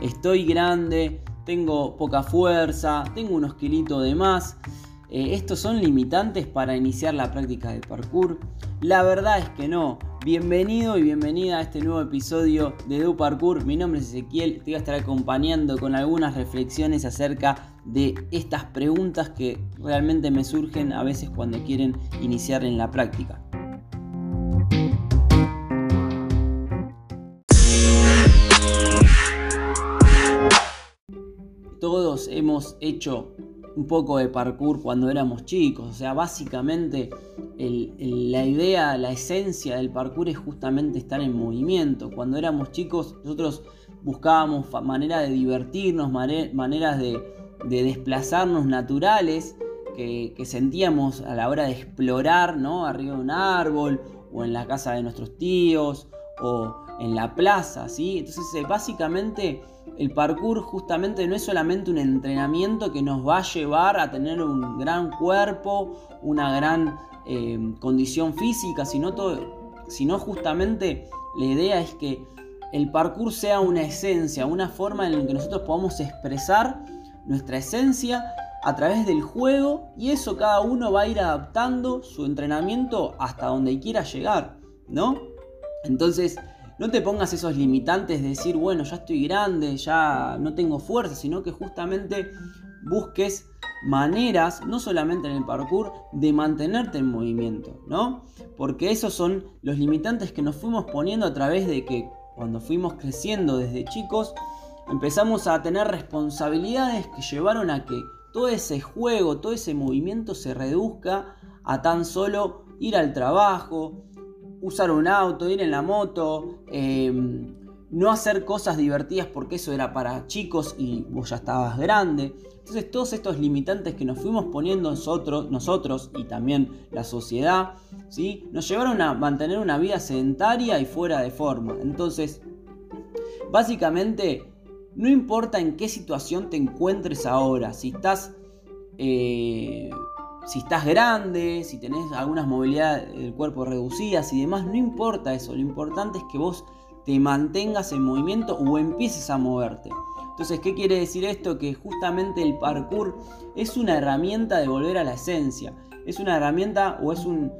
estoy grande, tengo poca fuerza, tengo unos kilitos de más. Eh, ¿Estos son limitantes para iniciar la práctica de parkour? La verdad es que no. Bienvenido y bienvenida a este nuevo episodio de Do Parkour. Mi nombre es Ezequiel, te voy a estar acompañando con algunas reflexiones acerca de estas preguntas que realmente me surgen a veces cuando quieren iniciar en la práctica. Hemos hecho un poco de parkour cuando éramos chicos. O sea, básicamente la idea, la esencia del parkour es justamente estar en movimiento. Cuando éramos chicos nosotros buscábamos maneras de divertirnos, maneras de, desplazarnos naturales que, sentíamos a la hora de explorar, ¿no? Arriba de un árbol o en la casa de nuestros tíos o en la plaza, ¿sí? Entonces, eh, básicamente el parkour justamente no es solamente un entrenamiento que nos va a llevar a tener un gran cuerpo, una gran eh, condición física, sino, todo, sino justamente la idea es que el parkour sea una esencia, una forma en la que nosotros podamos expresar nuestra esencia a través del juego y eso cada uno va a ir adaptando su entrenamiento hasta donde quiera llegar, ¿no? Entonces, no te pongas esos limitantes de decir, bueno, ya estoy grande, ya no tengo fuerza, sino que justamente busques maneras, no solamente en el parkour, de mantenerte en movimiento, ¿no? Porque esos son los limitantes que nos fuimos poniendo a través de que cuando fuimos creciendo desde chicos, empezamos a tener responsabilidades que llevaron a que todo ese juego, todo ese movimiento se reduzca a tan solo ir al trabajo, usar un auto, ir en la moto, em, no hacer cosas divertidas porque eso era para chicos y vos ya estabas grande. Entonces todos estos limitantes que nos fuimos poniendo nosotros, nosotros y también la sociedad, ¿sí? nos llevaron a mantener una vida sedentaria y fuera de forma. Entonces, básicamente, no importa en qué situación te encuentres ahora, si estás... Eh, si estás grande, si tenés algunas movilidades del cuerpo reducidas y demás, no importa eso, lo importante es que vos te mantengas en movimiento o empieces a moverte. Entonces, ¿qué quiere decir esto? Que justamente el parkour es una herramienta de volver a la esencia, es una herramienta o es un,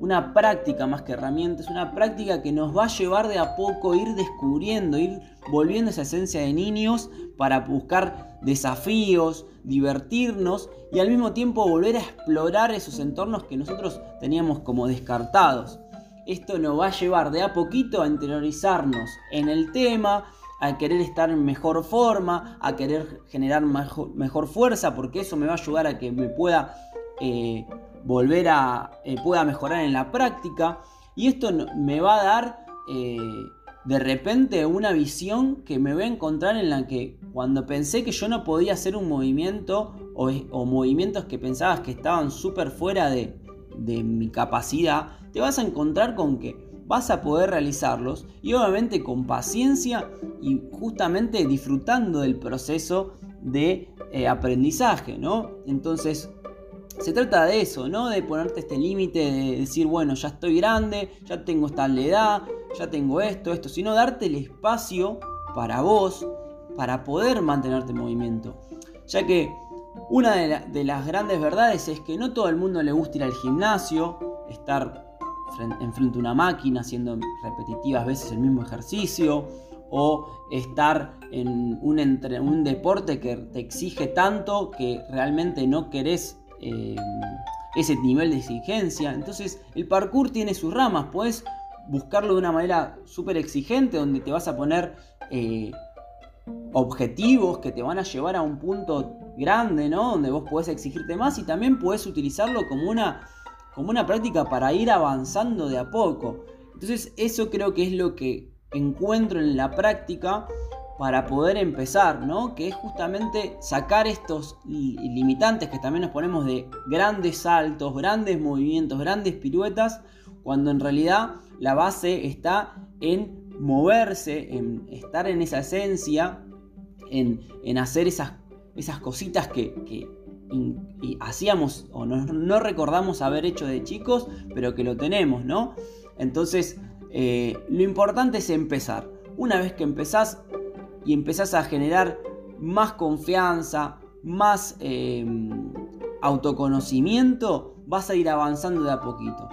una práctica más que herramienta, es una práctica que nos va a llevar de a poco ir descubriendo, ir volviendo esa esencia de niños para buscar desafíos, divertirnos y al mismo tiempo volver a explorar esos entornos que nosotros teníamos como descartados. Esto nos va a llevar de a poquito a interiorizarnos en el tema, a querer estar en mejor forma, a querer generar mejor, fuerza, porque eso me va a ayudar a que me pueda eh, volver a, eh, pueda mejorar en la práctica. Y esto me va a dar eh, de repente una visión que me voy a encontrar en la que cuando pensé que yo no podía hacer un movimiento o, movimientos que pensabas que estaban súper fuera de, mi capacidad, te vas a encontrar con que vas a poder realizarlos y obviamente con paciencia y justamente disfrutando del proceso de eh, aprendizaje, ¿no? Entonces, se trata de eso, ¿no? De ponerte este límite, de decir, bueno, ya estoy grande, ya tengo esta edad, ya tengo esto, esto, sino darte el espacio para vos, para poder mantenerte en movimiento. Ya que una de, las grandes verdades es que no todo el mundo le gusta ir al gimnasio, estar enfrente a una máquina haciendo repetitivas veces el mismo ejercicio, o estar en un, deporte que te exige tanto que realmente no querés eh, ese nivel de exigencia. Entonces el parkour tiene sus ramas, puedes buscarlo de una manera súper exigente donde te vas a poner eh, objetivos que te van a llevar a un punto grande, ¿no? Donde vos podés exigirte más y también puedes utilizarlo como una, como una práctica para ir avanzando de a poco. Entonces eso creo que es lo que encuentro en la práctica para poder empezar, ¿no? Que es justamente sacar estos limitantes que también nos ponemos de grandes saltos, grandes movimientos, grandes piruetas, cuando en realidad la base está en moverse, en estar en esa esencia, en, hacer esas, esas cositas que, hacíamos o no, recordamos haber hecho de chicos, pero que lo tenemos, ¿no? Entonces, eh, lo importante es empezar. Una vez que empezás, y empezás a generar más confianza, más em, autoconocimiento, vas a ir avanzando de a poquito.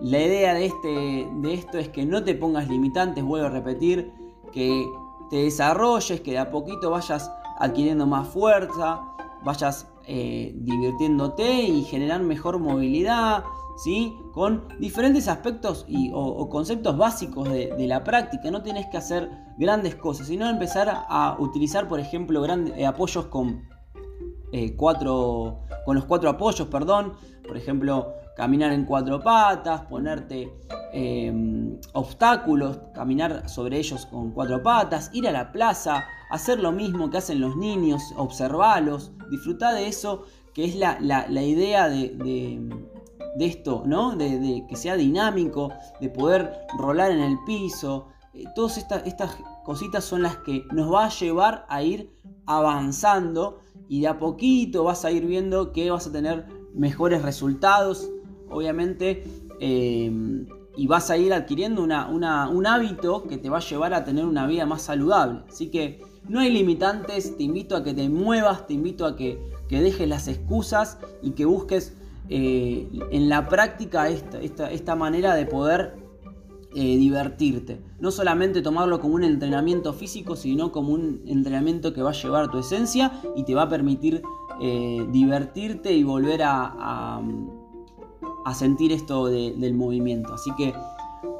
La idea de, este, de esto es que no te pongas limitantes, vuelvo a repetir, que te desarrolles, que de a poquito vayas adquiriendo más fuerza, vayas eh, divirtiéndote y generar mejor movilidad, ¿sí? Con diferentes aspectos y, o, conceptos básicos de, la práctica. No tienes que hacer grandes cosas, sino empezar a utilizar, por ejemplo, grandes, eh, apoyos con, eh, cuatro, con los cuatro apoyos, perdón. Por ejemplo, caminar en cuatro patas, ponerte em, obstáculos, caminar sobre ellos con cuatro patas, ir a la plaza, hacer lo mismo que hacen los niños, observarlos, disfrutar de eso, que es la, idea de, esto, ¿no? De, que sea dinámico, de poder rolar en el piso. Eh, todas estas, estas cositas son las que nos va a llevar a ir avanzando y de a poquito vas a ir viendo que vas a tener mejores resultados, obviamente, eh, y vas a ir adquiriendo un hábito que te va a llevar a tener una vida más saludable. Así que no hay limitantes, te invito a que te muevas, te invito a que, dejes las excusas y que busques eh, en la práctica esta, esta manera de poder eh, divertirte. No solamente tomarlo como un entrenamiento físico, sino como un entrenamiento que va a llevar tu esencia y te va a permitir divertirte y volver a, sentir esto del movimiento. Así que,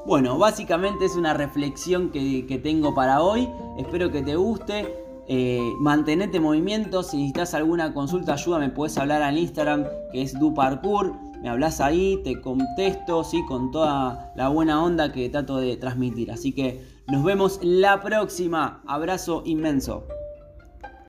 bueno, básicamente es una reflexión que, tengo para hoy. Espero que te guste. Eh, mantenete en movimiento. Si necesitas alguna consulta, ayuda, me puedes hablar al Instagram que es DuParkour me hablas ahí, te contesto, ¿sí? con toda la buena onda que trato de transmitir. Así que nos vemos la próxima. Abrazo inmenso.